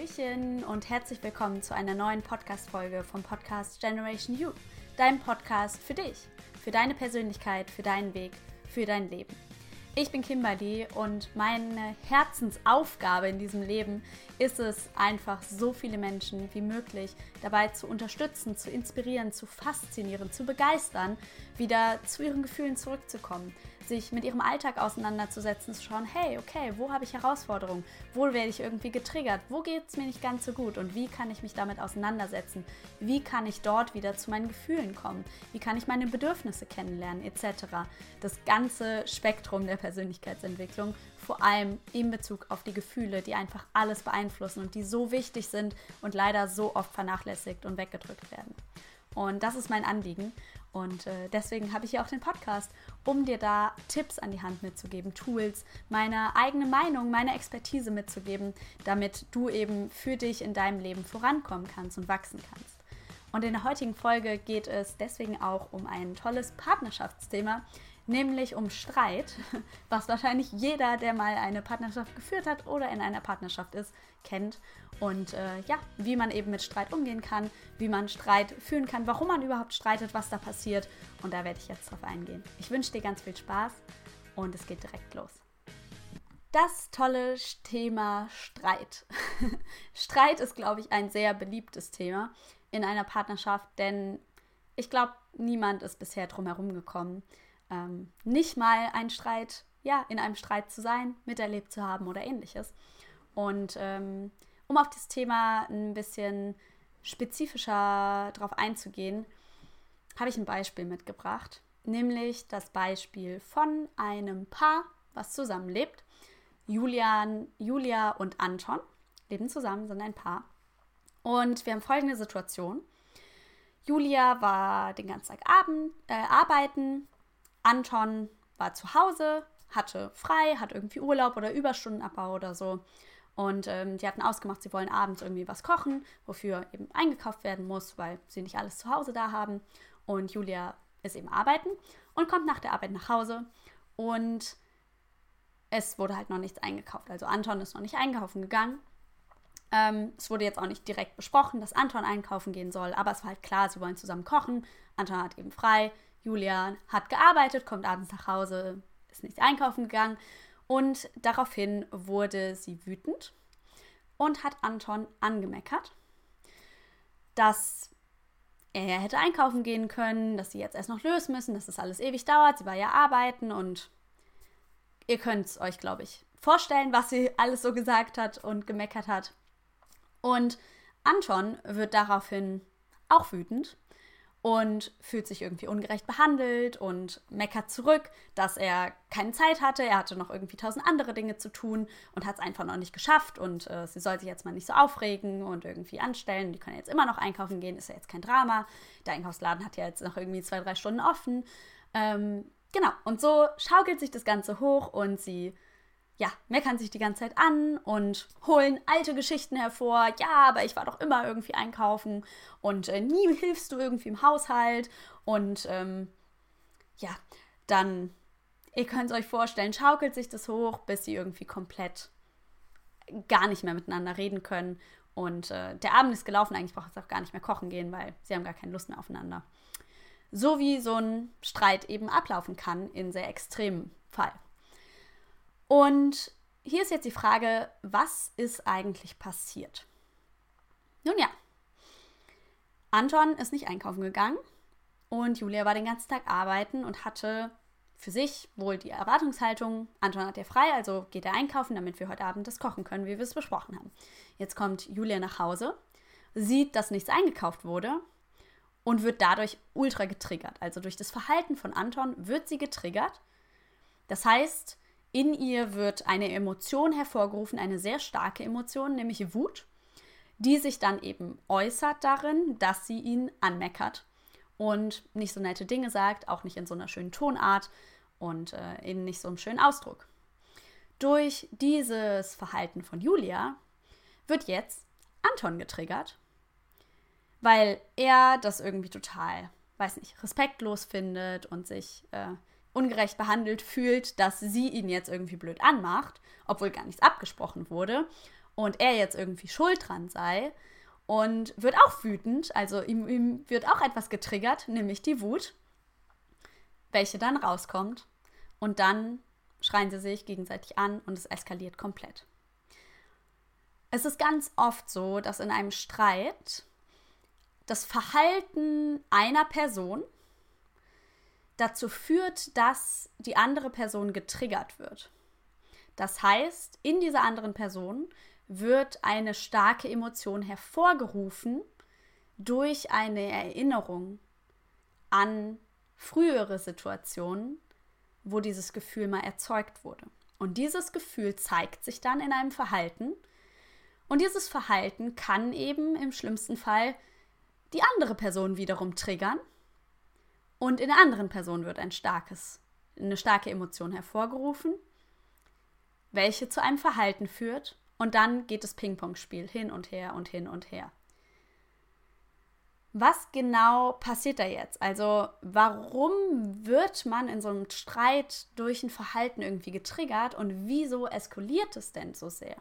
Hallöchen und herzlich willkommen zu einer neuen Podcast-Folge vom Podcast Generation You, deinem Podcast für dich, für deine Persönlichkeit, für deinen Weg, für dein Leben. Ich bin Kimberly und meine Herzensaufgabe in diesem Leben ist es einfach, so viele Menschen wie möglich dabei zu unterstützen, zu inspirieren, zu faszinieren, zu begeistern, wieder zu ihren Gefühlen zurückzukommen, sich mit ihrem Alltag auseinanderzusetzen, zu schauen, hey, okay, wo habe ich Herausforderungen? Wo werde ich irgendwie getriggert? Wo geht es mir nicht ganz so gut? Und wie kann ich mich damit auseinandersetzen? Wie kann ich dort wieder zu meinen Gefühlen kommen? Wie kann ich meine Bedürfnisse kennenlernen, etc. Das ganze Spektrum der Persönlichkeitsentwicklung, vor allem in Bezug auf die Gefühle, die einfach alles beeinflussen und die so wichtig sind und leider so oft vernachlässigt und weggedrückt werden. Und das ist mein Anliegen. Und äh, deswegen habe ich hier auch den Podcast, um dir da Tipps an die Hand mitzugeben, Tools, meine eigene Meinung, meine Expertise mitzugeben, damit du eben für dich in deinem Leben vorankommen kannst und wachsen kannst. Und in der heutigen Folge geht es deswegen auch um ein tolles Partnerschaftsthema, nämlich um Streit, was wahrscheinlich jeder, der mal eine Partnerschaft geführt hat oder in einer Partnerschaft ist, kennt. Und äh, ja, wie man eben mit Streit umgehen kann, wie man Streit führen kann, warum man überhaupt streitet, was da passiert. Und da werde ich jetzt drauf eingehen. Ich wünsche dir ganz viel Spaß und es geht direkt los. Das tolle Thema Streit. Streit ist, glaube ich, ein sehr beliebtes Thema in einer Partnerschaft, denn ich glaube, niemand ist bisher drum herum gekommen, ähm, nicht mal ein Streit, ja, in einem Streit zu sein, miterlebt zu haben oder ähnliches. Und ähm, um auf das Thema ein bisschen spezifischer drauf einzugehen, habe ich ein Beispiel mitgebracht, nämlich das Beispiel von einem Paar, was zusammenlebt. Julian, Julia und Anton leben zusammen, sind ein Paar. Und wir haben folgende Situation. Julia war den ganzen Tag Abend, äh, arbeiten, Anton war zu Hause, hatte frei, hat irgendwie Urlaub oder Überstundenabbau oder so. Und ähm, die hatten ausgemacht, sie wollen abends irgendwie was kochen, wofür eben eingekauft werden muss, weil sie nicht alles zu Hause da haben. Und Julia ist eben arbeiten und kommt nach der Arbeit nach Hause. Und es wurde halt noch nichts eingekauft. Also Anton ist noch nicht einkaufen gegangen. Ähm, es wurde jetzt auch nicht direkt besprochen, dass Anton einkaufen gehen soll, aber es war halt klar, sie wollen zusammen kochen. Anton hat eben frei. Julia hat gearbeitet, kommt abends nach Hause, ist nicht einkaufen gegangen und daraufhin wurde sie wütend und hat Anton angemeckert, dass er hätte einkaufen gehen können, dass sie jetzt erst noch lösen müssen, dass das alles ewig dauert. Sie war ja arbeiten und ihr könnt es euch, glaube ich, vorstellen, was sie alles so gesagt hat und gemeckert hat. Und Anton wird daraufhin auch wütend und fühlt sich irgendwie ungerecht behandelt und meckert zurück, dass er keine Zeit hatte. Er hatte noch irgendwie tausend andere Dinge zu tun und hat es einfach noch nicht geschafft. Und äh, sie soll sich jetzt mal nicht so aufregen und irgendwie anstellen. Die können jetzt immer noch einkaufen gehen, ist ja jetzt kein Drama. Der Einkaufsladen hat ja jetzt noch irgendwie zwei, drei Stunden offen. Ähm, genau, und so schaukelt sich das Ganze hoch und sie ja, meckern sich die ganze Zeit an und holen alte Geschichten hervor. Ja, aber ich war doch immer irgendwie einkaufen und äh, nie hilfst du irgendwie im Haushalt. Und ähm, ja, dann, ihr könnt es euch vorstellen, schaukelt sich das hoch, bis sie irgendwie komplett gar nicht mehr miteinander reden können. Und äh, der Abend ist gelaufen, eigentlich braucht es auch gar nicht mehr kochen gehen, weil sie haben gar keine Lust mehr aufeinander. So wie so ein Streit eben ablaufen kann in sehr extremen Fall. Und hier ist jetzt die Frage, was ist eigentlich passiert? Nun ja, Anton ist nicht einkaufen gegangen und Julia war den ganzen Tag arbeiten und hatte für sich wohl die Erwartungshaltung, Anton hat ja frei, also geht er einkaufen, damit wir heute Abend das kochen können, wie wir es besprochen haben. Jetzt kommt Julia nach Hause, sieht, dass nichts eingekauft wurde und wird dadurch ultra getriggert. Also durch das Verhalten von Anton wird sie getriggert. Das heißt, in ihr wird eine Emotion hervorgerufen, eine sehr starke Emotion, nämlich Wut, die sich dann eben äußert darin, dass sie ihn anmeckert und nicht so nette Dinge sagt, auch nicht in so einer schönen Tonart und äh, in nicht so einem schönen Ausdruck. Durch dieses Verhalten von Julia wird jetzt Anton getriggert, weil er das irgendwie total, weiß nicht, respektlos findet und sich äh, ungerecht behandelt fühlt, dass sie ihn jetzt irgendwie blöd anmacht, obwohl gar nichts abgesprochen wurde. und er jetzt irgendwie schuld dran sei und wird auch wütend, also ihm, ihm wird auch etwas getriggert, nämlich die Wut, welche dann rauskommt und dann schreien sie sich gegenseitig an und es eskaliert komplett. Es ist ganz oft so, dass in einem Streit das Verhalten einer Person dazu führt, dass die andere Person getriggert wird. Das heißt, in dieser anderen Person wird eine starke Emotion hervorgerufen durch eine Erinnerung an frühere Situationen, wo dieses Gefühl mal erzeugt wurde. Und dieses Gefühl zeigt sich dann in einem Verhalten. Und dieses Verhalten kann eben im schlimmsten Fall die andere Person wiederum triggern. Und in der anderen Person wird ein starkes, eine starke Emotion hervorgerufen, welche zu einem Verhalten führt. Und dann geht das Ping-Pong-Spiel hin und her und hin und her. Was genau passiert da jetzt? Also warum wird man in so einem Streit durch ein Verhalten irgendwie getriggert und wieso eskaliert es denn so sehr?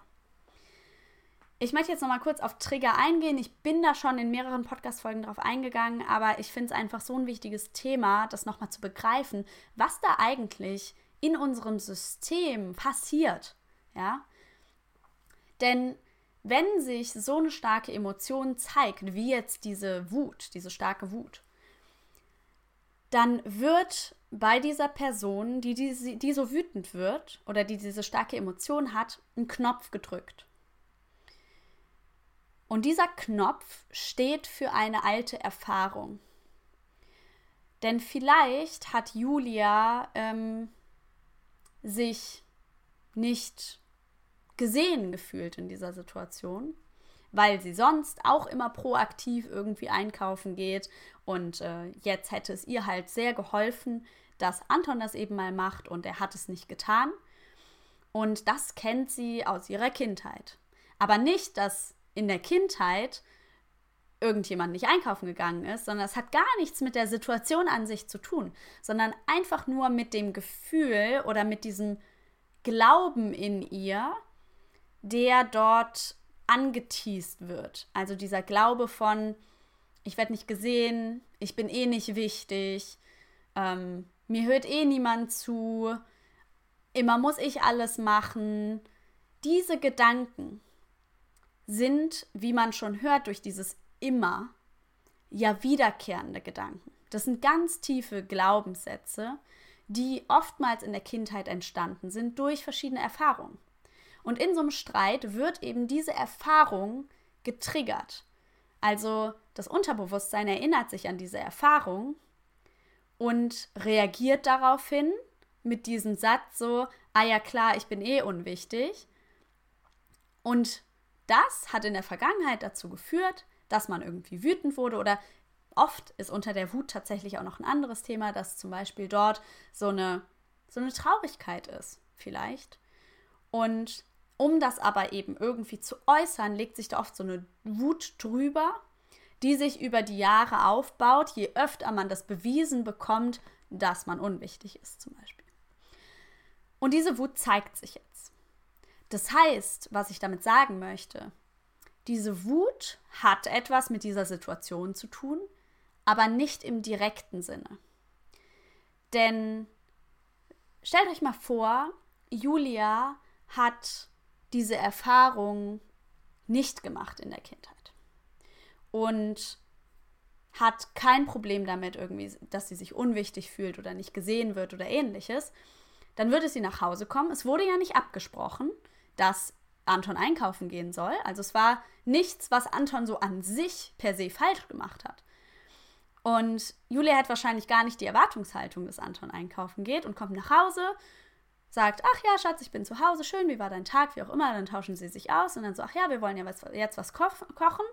Ich möchte jetzt noch mal kurz auf Trigger eingehen. Ich bin da schon in mehreren Podcast-Folgen drauf eingegangen, aber ich finde es einfach so ein wichtiges Thema, das noch mal zu begreifen, was da eigentlich in unserem System passiert. Ja? Denn wenn sich so eine starke Emotion zeigt, wie jetzt diese Wut, diese starke Wut, dann wird bei dieser Person, die, die, die so wütend wird oder die diese starke Emotion hat, ein Knopf gedrückt. Und dieser Knopf steht für eine alte Erfahrung. Denn vielleicht hat Julia ähm, sich nicht gesehen gefühlt in dieser Situation, weil sie sonst auch immer proaktiv irgendwie einkaufen geht. Und äh, jetzt hätte es ihr halt sehr geholfen, dass Anton das eben mal macht und er hat es nicht getan. Und das kennt sie aus ihrer Kindheit. Aber nicht, dass in der Kindheit irgendjemand nicht einkaufen gegangen ist, sondern es hat gar nichts mit der Situation an sich zu tun, sondern einfach nur mit dem Gefühl oder mit diesem Glauben in ihr, der dort angeteased wird. Also dieser Glaube von, ich werde nicht gesehen, ich bin eh nicht wichtig, ähm, mir hört eh niemand zu, immer muss ich alles machen. Diese Gedanken, sind, wie man schon hört, durch dieses immer ja wiederkehrende Gedanken. Das sind ganz tiefe Glaubenssätze, die oftmals in der Kindheit entstanden sind durch verschiedene Erfahrungen. Und in so einem Streit wird eben diese Erfahrung getriggert. Also das Unterbewusstsein erinnert sich an diese Erfahrung und reagiert daraufhin mit diesem Satz so, ah ja klar, ich bin eh unwichtig. Und das hat in der Vergangenheit dazu geführt, dass man irgendwie wütend wurde oder oft ist unter der Wut tatsächlich auch noch ein anderes Thema, dass zum Beispiel dort so eine, so eine Traurigkeit ist, vielleicht. Und um das aber eben irgendwie zu äußern, legt sich da oft so eine Wut drüber, die sich über die Jahre aufbaut, je öfter man das bewiesen bekommt, dass man unwichtig ist, zum Beispiel. Und diese Wut zeigt sich jetzt. Das heißt, was ich damit sagen möchte, diese Wut hat etwas mit dieser Situation zu tun, aber nicht im direkten Sinne. Denn stellt euch mal vor, Julia hat diese Erfahrung nicht gemacht in der Kindheit und hat kein Problem damit irgendwie, dass sie sich unwichtig fühlt oder nicht gesehen wird oder ähnliches, dann würde sie nach Hause kommen. Es wurde ja nicht abgesprochen dass Anton einkaufen gehen soll. Also es war nichts, was Anton so an sich per se falsch gemacht hat. Und Julia hat wahrscheinlich gar nicht die Erwartungshaltung, dass Anton einkaufen geht und kommt nach Hause, sagt, ach ja, Schatz, ich bin zu Hause, schön, wie war dein Tag, wie auch immer, dann tauschen sie sich aus und dann so, ach ja, wir wollen ja was, jetzt was ko kochen.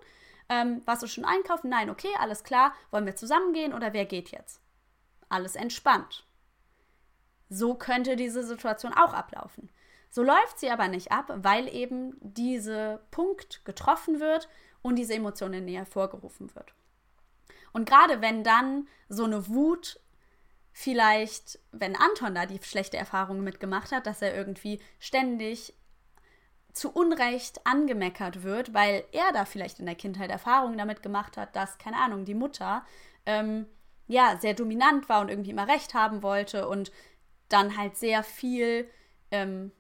Ähm, warst du schon einkaufen? Nein, okay, alles klar. Wollen wir zusammen gehen oder wer geht jetzt? Alles entspannt. So könnte diese Situation auch ablaufen. So läuft sie aber nicht ab, weil eben dieser Punkt getroffen wird und diese Emotion in ihr hervorgerufen wird. Und gerade wenn dann so eine Wut vielleicht, wenn Anton da die schlechte Erfahrung mitgemacht hat, dass er irgendwie ständig zu Unrecht angemeckert wird, weil er da vielleicht in der Kindheit Erfahrungen damit gemacht hat, dass, keine Ahnung, die Mutter ähm, ja sehr dominant war und irgendwie immer Recht haben wollte und dann halt sehr viel ähm,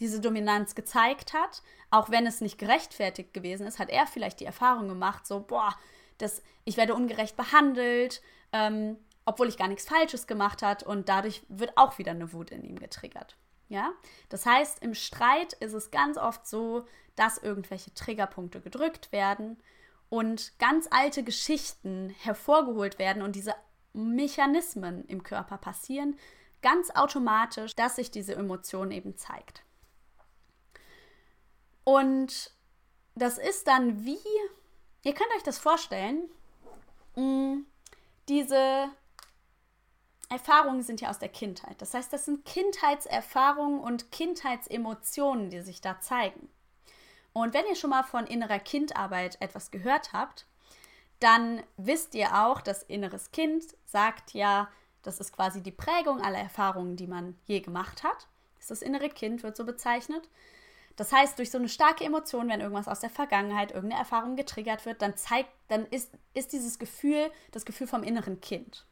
diese Dominanz gezeigt hat, auch wenn es nicht gerechtfertigt gewesen ist, hat er vielleicht die Erfahrung gemacht, so, boah, das, ich werde ungerecht behandelt, ähm, obwohl ich gar nichts Falsches gemacht habe und dadurch wird auch wieder eine Wut in ihm getriggert. Ja, das heißt, im Streit ist es ganz oft so, dass irgendwelche Triggerpunkte gedrückt werden und ganz alte Geschichten hervorgeholt werden und diese Mechanismen im Körper passieren, ganz automatisch, dass sich diese Emotion eben zeigt. Und das ist dann wie, ihr könnt euch das vorstellen, mm, diese Erfahrungen sind ja aus der Kindheit. Das heißt, das sind Kindheitserfahrungen und Kindheitsemotionen, die sich da zeigen. Und wenn ihr schon mal von innerer Kindarbeit etwas gehört habt, dann wisst ihr auch, dass inneres Kind sagt ja, das ist quasi die Prägung aller Erfahrungen, die man je gemacht hat. Das innere Kind wird so bezeichnet. Das heißt, durch so eine starke Emotion, wenn irgendwas aus der Vergangenheit, irgendeine Erfahrung getriggert wird, dann zeigt, dann ist, ist dieses Gefühl das Gefühl vom inneren Kind.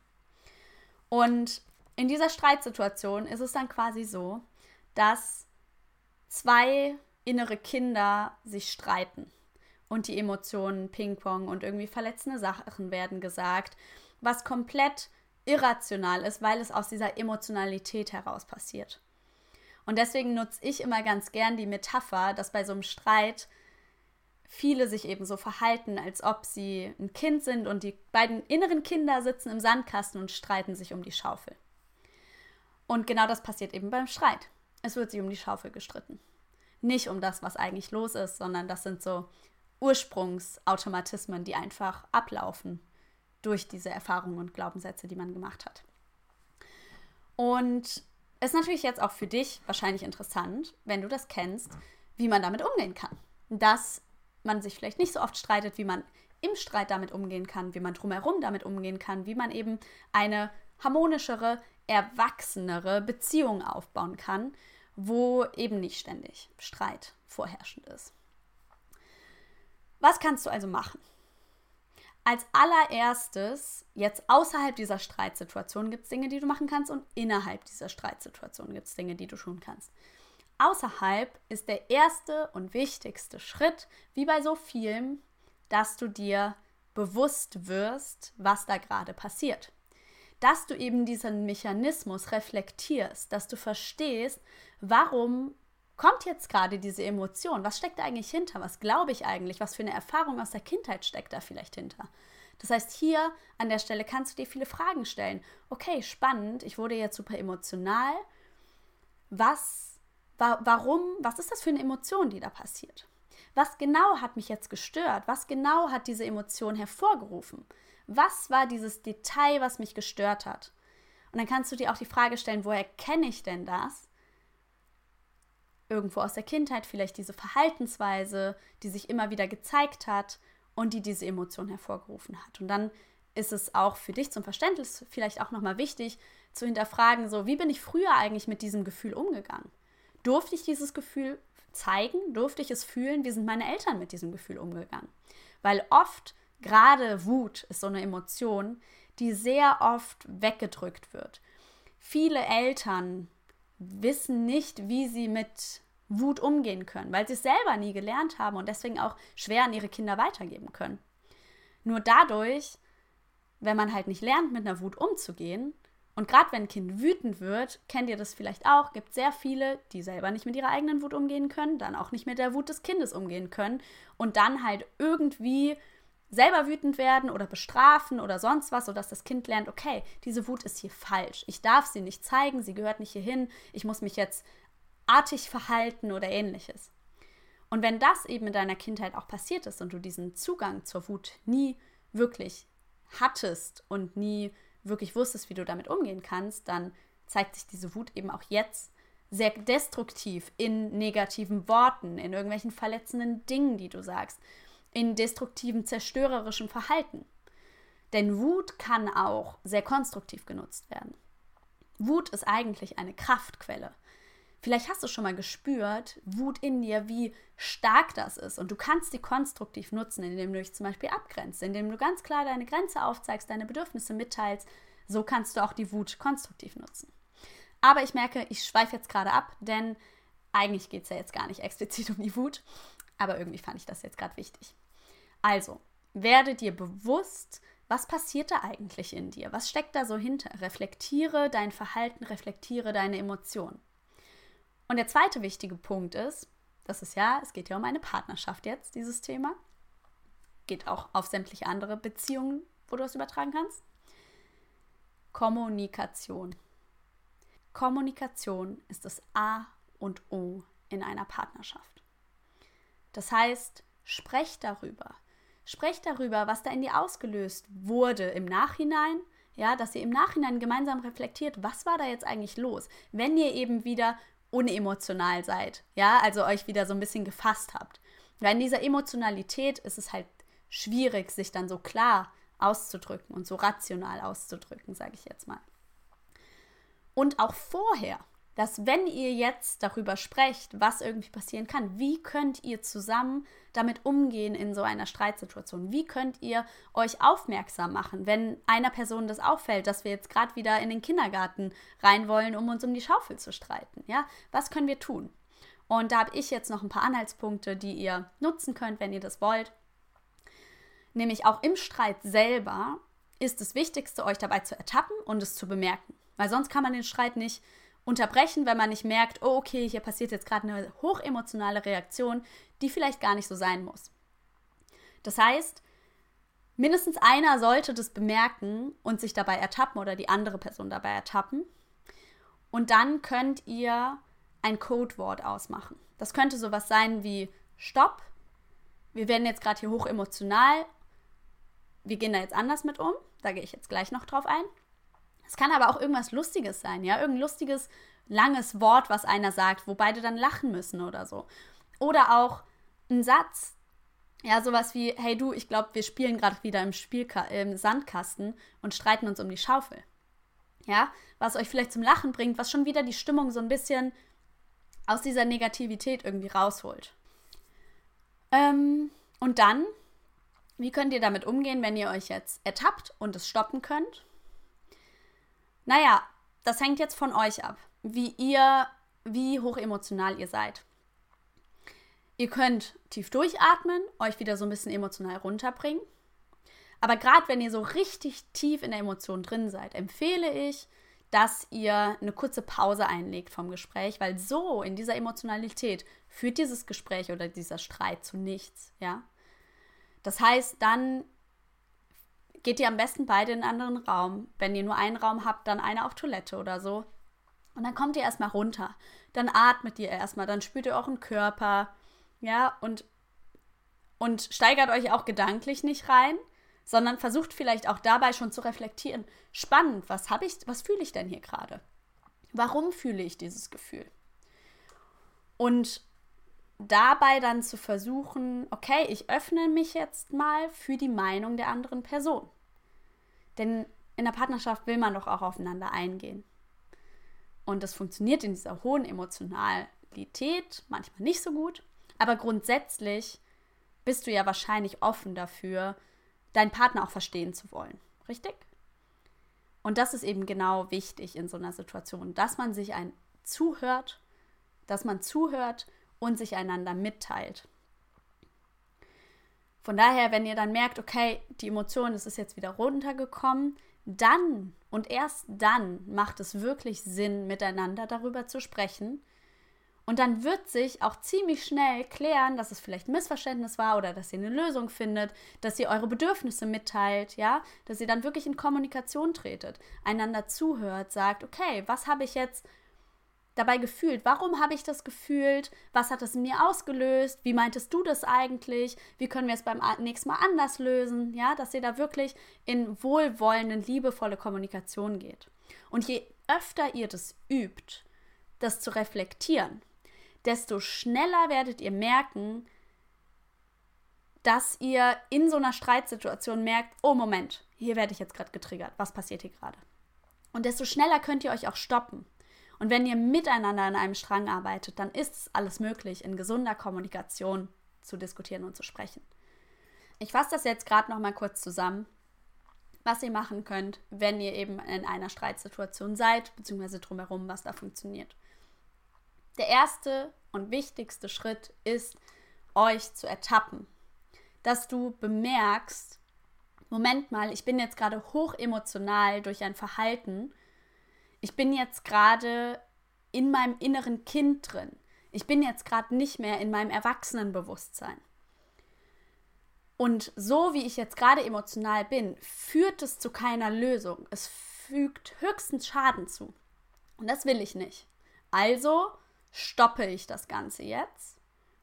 Und in dieser Streitsituation ist es dann quasi so, dass zwei innere Kinder sich streiten und die Emotionen Ping-Pong und irgendwie verletzende Sachen werden gesagt, was komplett irrational ist, weil es aus dieser Emotionalität heraus passiert. Und deswegen nutze ich immer ganz gern die Metapher, dass bei so einem Streit viele sich eben so verhalten, als ob sie ein Kind sind und die beiden inneren Kinder sitzen im Sandkasten und streiten sich um die Schaufel. Und genau das passiert eben beim Streit. Es wird sich um die Schaufel gestritten. Nicht um das, was eigentlich los ist, sondern das sind so Ursprungsautomatismen, die einfach ablaufen durch diese Erfahrungen und Glaubenssätze, die man gemacht hat. Und ist natürlich jetzt auch für dich wahrscheinlich interessant, wenn du das kennst, wie man damit umgehen kann. Dass man sich vielleicht nicht so oft streitet, wie man im Streit damit umgehen kann, wie man drumherum damit umgehen kann, wie man eben eine harmonischere, erwachsenere Beziehung aufbauen kann, wo eben nicht ständig Streit vorherrschend ist. Was kannst du also machen? Als allererstes, jetzt außerhalb dieser Streitsituation gibt es Dinge, die du machen kannst und innerhalb dieser Streitsituation gibt es Dinge, die du tun kannst. Außerhalb ist der erste und wichtigste Schritt, wie bei so vielem, dass du dir bewusst wirst, was da gerade passiert. Dass du eben diesen Mechanismus reflektierst, dass du verstehst, warum kommt jetzt gerade diese Emotion? Was steckt da eigentlich hinter? Was glaube ich eigentlich? Was für eine Erfahrung aus der Kindheit steckt da vielleicht hinter? Das heißt, hier an der Stelle kannst du dir viele Fragen stellen. Okay, spannend, ich wurde jetzt super emotional. Was, wa warum, was ist das für eine Emotion, die da passiert? Was genau hat mich jetzt gestört? Was genau hat diese Emotion hervorgerufen? Was war dieses Detail, was mich gestört hat? Und dann kannst du dir auch die Frage stellen, woher kenne ich denn das? Irgendwo aus der Kindheit vielleicht diese Verhaltensweise, die sich immer wieder gezeigt hat und die diese Emotion hervorgerufen hat. Und dann ist es auch für dich zum Verständnis vielleicht auch nochmal wichtig zu hinterfragen, so wie bin ich früher eigentlich mit diesem Gefühl umgegangen? Durfte ich dieses Gefühl zeigen? Durfte ich es fühlen? Wie sind meine Eltern mit diesem Gefühl umgegangen? Weil oft, gerade Wut ist so eine Emotion, die sehr oft weggedrückt wird. Viele Eltern wissen nicht, wie sie mit Wut umgehen können, weil sie es selber nie gelernt haben und deswegen auch schwer an ihre Kinder weitergeben können. Nur dadurch, wenn man halt nicht lernt, mit einer Wut umzugehen, und gerade wenn ein Kind wütend wird, kennt ihr das vielleicht auch, gibt sehr viele, die selber nicht mit ihrer eigenen Wut umgehen können, dann auch nicht mit der Wut des Kindes umgehen können und dann halt irgendwie selber wütend werden oder bestrafen oder sonst was, sodass das Kind lernt, okay, diese Wut ist hier falsch. Ich darf sie nicht zeigen, sie gehört nicht hierhin, ich muss mich jetzt artig verhalten oder ähnliches. Und wenn das eben in deiner Kindheit auch passiert ist und du diesen Zugang zur Wut nie wirklich hattest und nie wirklich wusstest, wie du damit umgehen kannst, dann zeigt sich diese Wut eben auch jetzt sehr destruktiv in negativen Worten, in irgendwelchen verletzenden Dingen, die du sagst in destruktivem, zerstörerischem Verhalten. Denn Wut kann auch sehr konstruktiv genutzt werden. Wut ist eigentlich eine Kraftquelle. Vielleicht hast du schon mal gespürt, Wut in dir, wie stark das ist. Und du kannst sie konstruktiv nutzen, indem du dich zum Beispiel abgrenzt, indem du ganz klar deine Grenze aufzeigst, deine Bedürfnisse mitteilst. So kannst du auch die Wut konstruktiv nutzen. Aber ich merke, ich schweife jetzt gerade ab, denn eigentlich geht es ja jetzt gar nicht explizit um die Wut. Aber irgendwie fand ich das jetzt gerade wichtig. Also, werde dir bewusst, was passiert da eigentlich in dir? Was steckt da so hinter? Reflektiere dein Verhalten, reflektiere deine Emotionen. Und der zweite wichtige Punkt ist, das ist ja, es geht ja um eine Partnerschaft jetzt, dieses Thema. Geht auch auf sämtliche andere Beziehungen, wo du es übertragen kannst. Kommunikation. Kommunikation ist das A und O in einer Partnerschaft. Das heißt, sprecht darüber. Sprecht darüber, was da in dir ausgelöst wurde im Nachhinein. Ja, dass ihr im Nachhinein gemeinsam reflektiert, was war da jetzt eigentlich los? Wenn ihr eben wieder unemotional seid, ja, also euch wieder so ein bisschen gefasst habt. Weil in dieser Emotionalität ist es halt schwierig, sich dann so klar auszudrücken und so rational auszudrücken, sage ich jetzt mal. Und auch vorher, dass wenn ihr jetzt darüber sprecht, was irgendwie passieren kann, wie könnt ihr zusammen damit umgehen in so einer Streitsituation? Wie könnt ihr euch aufmerksam machen, wenn einer Person das auffällt, dass wir jetzt gerade wieder in den Kindergarten rein wollen, um uns um die Schaufel zu streiten? Ja, was können wir tun? Und da habe ich jetzt noch ein paar Anhaltspunkte, die ihr nutzen könnt, wenn ihr das wollt. Nämlich auch im Streit selber ist das Wichtigste, euch dabei zu ertappen und es zu bemerken. Weil sonst kann man den Streit nicht unterbrechen, wenn man nicht merkt, oh okay, hier passiert jetzt gerade eine hochemotionale Reaktion, die vielleicht gar nicht so sein muss. Das heißt, mindestens einer sollte das bemerken und sich dabei ertappen oder die andere Person dabei ertappen. Und dann könnt ihr ein Codewort ausmachen. Das könnte sowas sein wie Stopp. Wir werden jetzt gerade hier hochemotional. Wir gehen da jetzt anders mit um. Da gehe ich jetzt gleich noch drauf ein. Es kann aber auch irgendwas Lustiges sein, ja, irgendein lustiges, langes Wort, was einer sagt, wo beide dann lachen müssen oder so. Oder auch ein Satz, ja, sowas wie, hey du, ich glaube, wir spielen gerade wieder im, Spielka im Sandkasten und streiten uns um die Schaufel. Ja, was euch vielleicht zum Lachen bringt, was schon wieder die Stimmung so ein bisschen aus dieser Negativität irgendwie rausholt. Ähm, und dann, wie könnt ihr damit umgehen, wenn ihr euch jetzt ertappt und es stoppen könnt? Naja, das hängt jetzt von euch ab, wie ihr, wie hoch emotional ihr seid. Ihr könnt tief durchatmen, euch wieder so ein bisschen emotional runterbringen. Aber gerade wenn ihr so richtig tief in der Emotion drin seid, empfehle ich, dass ihr eine kurze Pause einlegt vom Gespräch, weil so in dieser Emotionalität führt dieses Gespräch oder dieser Streit zu nichts, ja? Das heißt, dann geht ihr am besten beide in einen anderen Raum. Wenn ihr nur einen Raum habt, dann eine auf Toilette oder so. Und dann kommt ihr erstmal runter. Dann atmet ihr erstmal, dann spürt ihr euren Körper. Ja, und, und steigert euch auch gedanklich nicht rein, sondern versucht vielleicht auch dabei schon zu reflektieren. Spannend, was habe ich, was fühle ich denn hier gerade? Warum fühle ich dieses Gefühl? Und dabei dann zu versuchen, okay, ich öffne mich jetzt mal für die Meinung der anderen Person. Denn in der Partnerschaft will man doch auch aufeinander eingehen. Und das funktioniert in dieser hohen Emotionalität manchmal nicht so gut. Aber grundsätzlich bist du ja wahrscheinlich offen dafür, deinen Partner auch verstehen zu wollen. Richtig? Und das ist eben genau wichtig in so einer Situation, dass man sich ein zuhört, dass man zuhört und sich einander mitteilt. Von daher, wenn ihr dann merkt, okay, die Emotion, das ist jetzt wieder runtergekommen, dann und erst dann macht es wirklich Sinn, miteinander darüber zu sprechen. Und dann wird sich auch ziemlich schnell klären, dass es vielleicht ein Missverständnis war oder dass ihr eine Lösung findet, dass ihr eure Bedürfnisse mitteilt, ja, dass ihr dann wirklich in Kommunikation tretet, einander zuhört, sagt, okay, was habe ich jetzt dabei gefühlt? Warum habe ich das gefühlt? Was hat es in mir ausgelöst? Wie meintest du das eigentlich? Wie können wir es beim nächsten Mal anders lösen? Ja, dass ihr da wirklich in wohlwollenden, liebevolle Kommunikation geht. Und je öfter ihr das übt, das zu reflektieren, desto schneller werdet ihr merken, dass ihr in so einer Streitsituation merkt, oh Moment, hier werde ich jetzt gerade getriggert. Was passiert hier gerade? Und desto schneller könnt ihr euch auch stoppen Und wenn ihr miteinander an einem Strang arbeitet, dann ist es alles möglich, in gesunder Kommunikation zu diskutieren und zu sprechen. Ich fasse das jetzt gerade noch mal kurz zusammen, was ihr machen könnt, wenn ihr eben in einer Streitsituation seid, beziehungsweise drumherum, was da funktioniert. Der erste und wichtigste Schritt ist, euch zu ertappen. Dass du bemerkst, Moment mal, ich bin jetzt gerade hoch emotional durch ein Verhalten. Ich bin jetzt gerade in meinem inneren Kind drin. Ich bin jetzt gerade nicht mehr in meinem Erwachsenenbewusstsein. Und so wie ich jetzt gerade emotional bin, führt es zu keiner Lösung. Es fügt höchstens Schaden zu. Und das will ich nicht. Also stoppe ich das Ganze jetzt.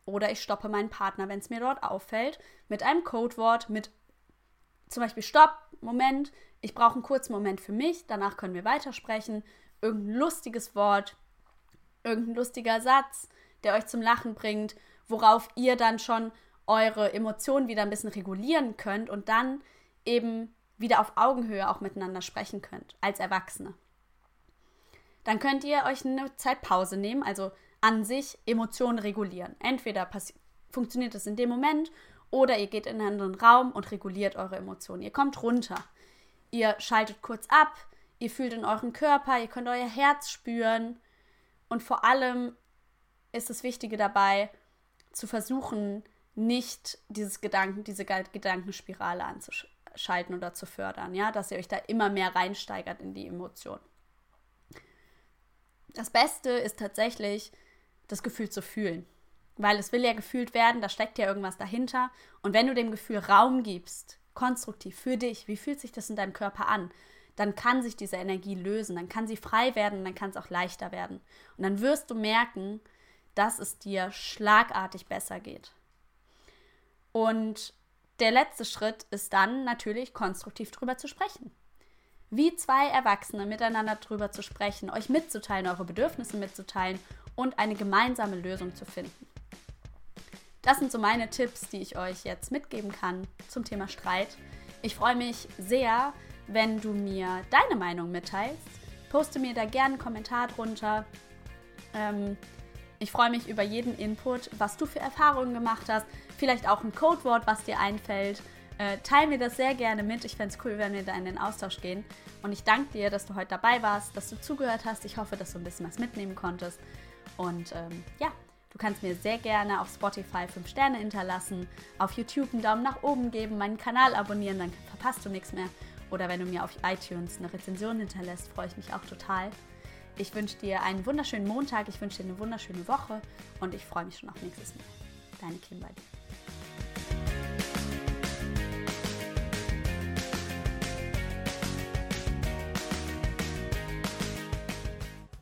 Oder ich stoppe meinen Partner, wenn es mir dort auffällt, mit einem Codewort, mit zum Beispiel Stopp, Moment, ich brauche einen kurzen Moment für mich, danach können wir weitersprechen. Irgendein lustiges Wort, irgendein lustiger Satz, der euch zum Lachen bringt, worauf ihr dann schon eure Emotionen wieder ein bisschen regulieren könnt und dann eben wieder auf Augenhöhe auch miteinander sprechen könnt, als Erwachsene. Dann könnt ihr euch eine Zeitpause nehmen, also an sich Emotionen regulieren. Entweder funktioniert es in dem Moment oder ihr geht in einen anderen Raum und reguliert eure Emotionen. Ihr kommt runter. Ihr schaltet kurz ab, ihr fühlt in euren Körper, ihr könnt euer Herz spüren. Und vor allem ist das Wichtige dabei, zu versuchen, nicht dieses Gedanken, diese Gedankenspirale anzuschalten oder zu fördern, ja, dass ihr euch da immer mehr reinsteigert in die Emotion. Das Beste ist tatsächlich, das Gefühl zu fühlen. Weil es will ja gefühlt werden, da steckt ja irgendwas dahinter. Und wenn du dem Gefühl Raum gibst, konstruktiv für dich, wie fühlt sich das in deinem Körper an? Dann kann sich diese Energie lösen, dann kann sie frei werden dann kann es auch leichter werden. Und dann wirst du merken, dass es dir schlagartig besser geht. Und der letzte Schritt ist dann natürlich konstruktiv drüber zu sprechen. Wie zwei Erwachsene miteinander drüber zu sprechen, euch mitzuteilen, eure Bedürfnisse mitzuteilen und eine gemeinsame Lösung zu finden. Das sind so meine Tipps, die ich euch jetzt mitgeben kann zum Thema Streit. Ich freue mich sehr, wenn du mir deine Meinung mitteilst. Poste mir da gerne einen Kommentar drunter. Ähm, ich freue mich über jeden Input, was du für Erfahrungen gemacht hast. Vielleicht auch ein Codewort, was dir einfällt. Äh, teil mir das sehr gerne mit. Ich fände es cool, wenn wir da in den Austausch gehen. Und ich danke dir, dass du heute dabei warst, dass du zugehört hast. Ich hoffe, dass du ein bisschen was mitnehmen konntest. Und ähm, ja, du kannst mir sehr gerne auf Spotify 5 Sterne hinterlassen, auf YouTube einen Daumen nach oben geben, meinen Kanal abonnieren, dann verpasst du nichts mehr. Oder wenn du mir auf iTunes eine Rezension hinterlässt, freue ich mich auch total. Ich wünsche dir einen wunderschönen Montag, ich wünsche dir eine wunderschöne Woche und ich freue mich schon auf nächstes Mal. Deine Kimberly.